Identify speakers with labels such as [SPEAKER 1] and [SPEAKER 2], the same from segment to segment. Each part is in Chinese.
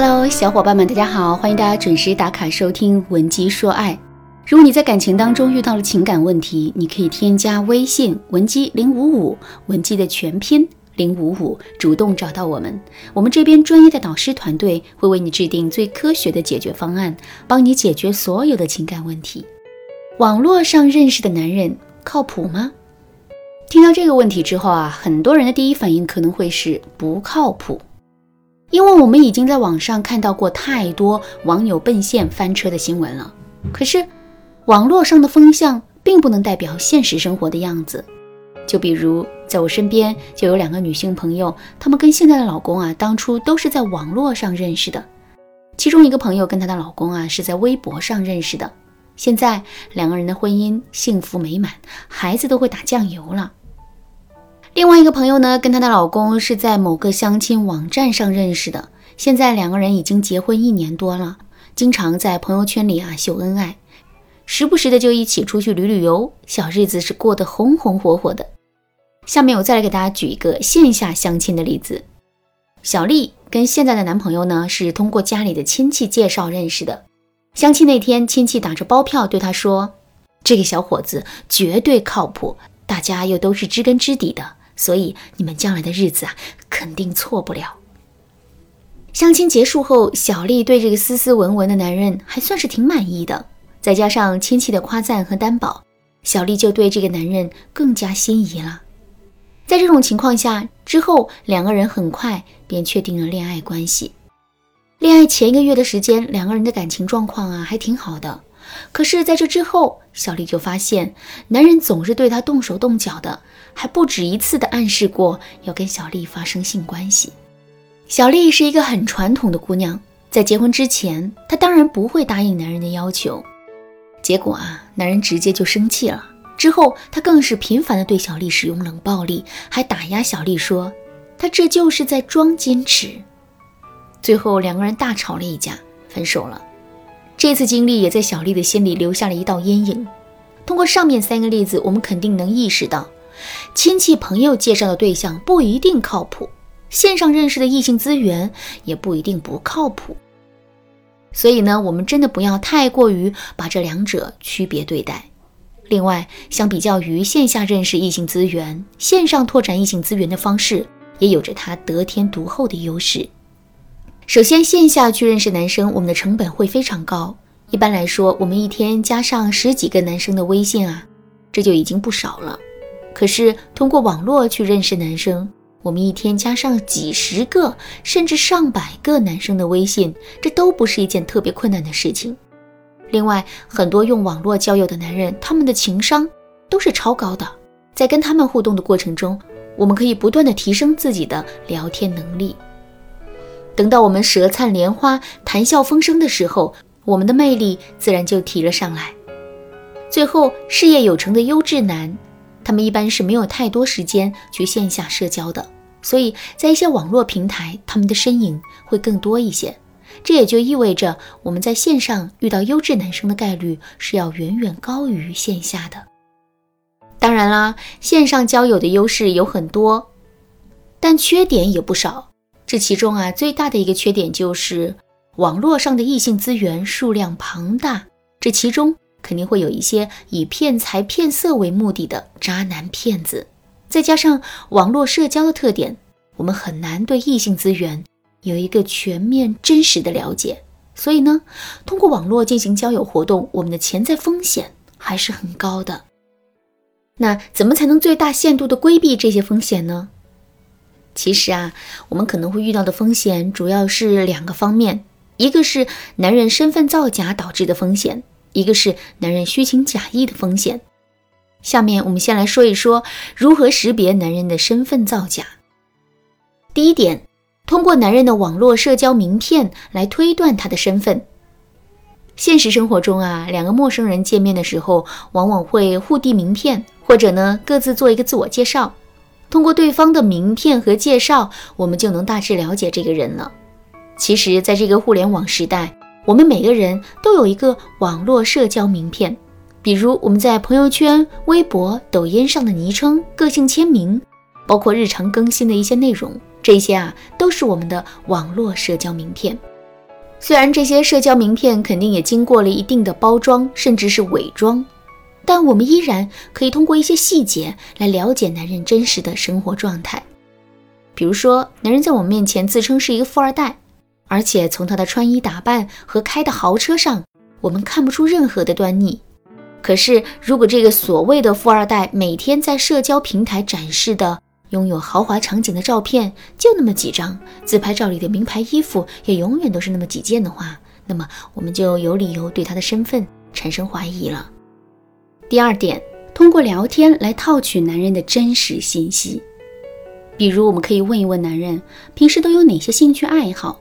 [SPEAKER 1] Hello，小伙伴们，大家好，欢迎大家准时打卡收听《文姬说爱》。如果你在感情当中遇到了情感问题，你可以添加微信文姬零五五，文姬的全拼零五五，主动找到我们，我们这边专业的导师团队会为你制定最科学的解决方案，帮你解决所有的情感问题。网络上认识的男人靠谱吗？听到这个问题之后啊，很多人的第一反应可能会是不靠谱。因为我们已经在网上看到过太多网友奔现翻车的新闻了，可是网络上的风向并不能代表现实生活的样子。就比如在我身边就有两个女性朋友，她们跟现在的老公啊，当初都是在网络上认识的。其中一个朋友跟她的老公啊是在微博上认识的，现在两个人的婚姻幸福美满，孩子都会打酱油了。另外一个朋友呢，跟她的老公是在某个相亲网站上认识的，现在两个人已经结婚一年多了，经常在朋友圈里啊秀恩爱，时不时的就一起出去旅旅游，小日子是过得红红火火的。下面我再来给大家举一个线下相亲的例子，小丽跟现在的男朋友呢是通过家里的亲戚介绍认识的，相亲那天亲戚打着包票对她说，这个小伙子绝对靠谱，大家又都是知根知底的。所以你们将来的日子啊，肯定错不了。相亲结束后，小丽对这个斯斯文文的男人还算是挺满意的，再加上亲戚的夸赞和担保，小丽就对这个男人更加心仪了。在这种情况下，之后两个人很快便确定了恋爱关系。恋爱前一个月的时间，两个人的感情状况啊还挺好的。可是，在这之后，小丽就发现男人总是对她动手动脚的，还不止一次的暗示过要跟小丽发生性关系。小丽是一个很传统的姑娘，在结婚之前，她当然不会答应男人的要求。结果啊，男人直接就生气了。之后，他更是频繁的对小丽使用冷暴力，还打压小丽，说他这就是在装矜持。最后，两个人大吵了一架，分手了。这次经历也在小丽的心里留下了一道阴影。通过上面三个例子，我们肯定能意识到，亲戚朋友介绍的对象不一定靠谱，线上认识的异性资源也不一定不靠谱。所以呢，我们真的不要太过于把这两者区别对待。另外，相比较于线下认识异性资源，线上拓展异性资源的方式也有着它得天独厚的优势。首先，线下去认识男生，我们的成本会非常高。一般来说，我们一天加上十几个男生的微信啊，这就已经不少了。可是通过网络去认识男生，我们一天加上几十个甚至上百个男生的微信，这都不是一件特别困难的事情。另外，很多用网络交友的男人，他们的情商都是超高的。在跟他们互动的过程中，我们可以不断的提升自己的聊天能力。等到我们舌灿莲花、谈笑风生的时候，我们的魅力自然就提了上来。最后，事业有成的优质男，他们一般是没有太多时间去线下社交的，所以在一些网络平台，他们的身影会更多一些。这也就意味着我们在线上遇到优质男生的概率是要远远高于线下的。当然啦，线上交友的优势有很多，但缺点也不少。这其中啊，最大的一个缺点就是网络上的异性资源数量庞大，这其中肯定会有一些以骗财骗色为目的的渣男骗子。再加上网络社交的特点，我们很难对异性资源有一个全面真实的了解。所以呢，通过网络进行交友活动，我们的潜在风险还是很高的。那怎么才能最大限度的规避这些风险呢？其实啊，我们可能会遇到的风险主要是两个方面，一个是男人身份造假导致的风险，一个是男人虚情假意的风险。下面我们先来说一说如何识别男人的身份造假。第一点，通过男人的网络社交名片来推断他的身份。现实生活中啊，两个陌生人见面的时候，往往会互递名片，或者呢各自做一个自我介绍。通过对方的名片和介绍，我们就能大致了解这个人了。其实，在这个互联网时代，我们每个人都有一个网络社交名片，比如我们在朋友圈、微博、抖音上的昵称、个性签名，包括日常更新的一些内容，这些啊都是我们的网络社交名片。虽然这些社交名片肯定也经过了一定的包装，甚至是伪装，但我们依然可以通过一些细节来了解男人真实的生活状态。比如说，男人在我们面前自称是一个富二代，而且从他的穿衣打扮和开的豪车上，我们看不出任何的端倪。可是，如果这个所谓的富二代每天在社交平台展示的拥有豪华场景的照片就那么几张，自拍照里的名牌衣服也永远都是那么几件的话，那么我们就有理由对他的身份产生怀疑了。第二点，通过聊天来套取男人的真实信息。比如，我们可以问一问男人平时都有哪些兴趣爱好。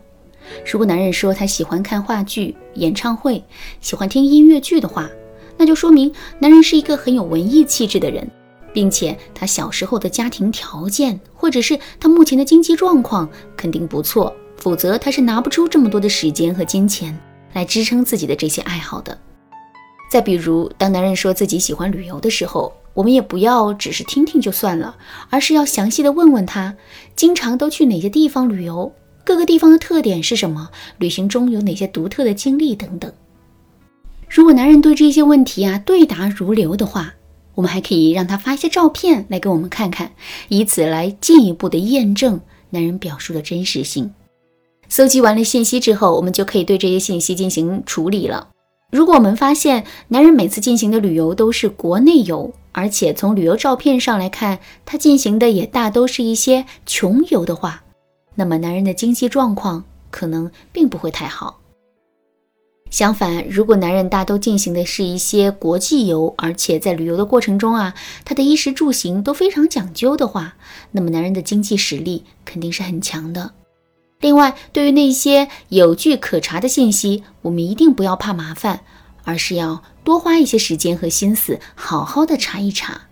[SPEAKER 1] 如果男人说他喜欢看话剧、演唱会，喜欢听音乐剧的话，那就说明男人是一个很有文艺气质的人，并且他小时候的家庭条件或者是他目前的经济状况肯定不错，否则他是拿不出这么多的时间和金钱来支撑自己的这些爱好的。再比如，当男人说自己喜欢旅游的时候，我们也不要只是听听就算了，而是要详细的问问他，经常都去哪些地方旅游，各个地方的特点是什么，旅行中有哪些独特的经历等等。如果男人对这些问题啊对答如流的话，我们还可以让他发一些照片来给我们看看，以此来进一步的验证男人表述的真实性。搜集完了信息之后，我们就可以对这些信息进行处理了。如果我们发现男人每次进行的旅游都是国内游，而且从旅游照片上来看，他进行的也大都是一些穷游的话，那么男人的经济状况可能并不会太好。相反，如果男人大都进行的是一些国际游，而且在旅游的过程中啊，他的衣食住行都非常讲究的话，那么男人的经济实力肯定是很强的。另外，对于那些有据可查的信息，我们一定不要怕麻烦，而是要多花一些时间和心思，好好的查一查。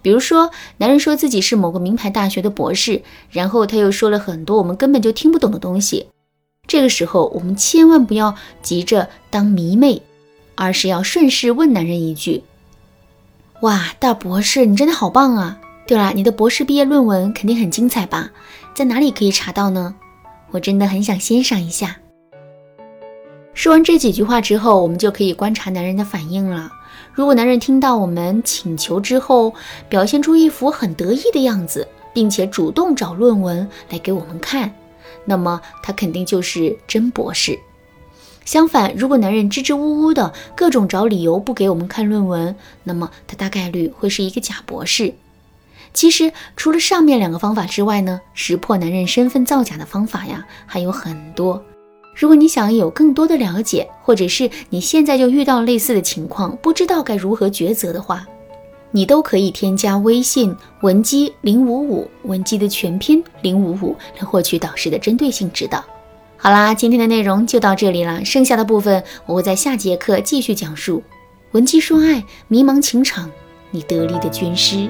[SPEAKER 1] 比如说，男人说自己是某个名牌大学的博士，然后他又说了很多我们根本就听不懂的东西。这个时候，我们千万不要急着当迷妹，而是要顺势问男人一句：“哇，大博士，你真的好棒啊！对了，你的博士毕业论文肯定很精彩吧？在哪里可以查到呢？”我真的很想欣赏一下。说完这几句话之后，我们就可以观察男人的反应了。如果男人听到我们请求之后，表现出一副很得意的样子，并且主动找论文来给我们看，那么他肯定就是真博士。相反，如果男人支支吾吾的各种找理由不给我们看论文，那么他大概率会是一个假博士。其实，除了上面两个方法之外呢，识破男人身份造假的方法呀还有很多。如果你想有更多的了解，或者是你现在就遇到类似的情况，不知道该如何抉择的话，你都可以添加微信文姬零五五，文姬的全拼零五五，来获取导师的针对性指导。好啦，今天的内容就到这里了，剩下的部分我会在下节课继续讲述。文姬说爱，迷茫情场，你得力的军师。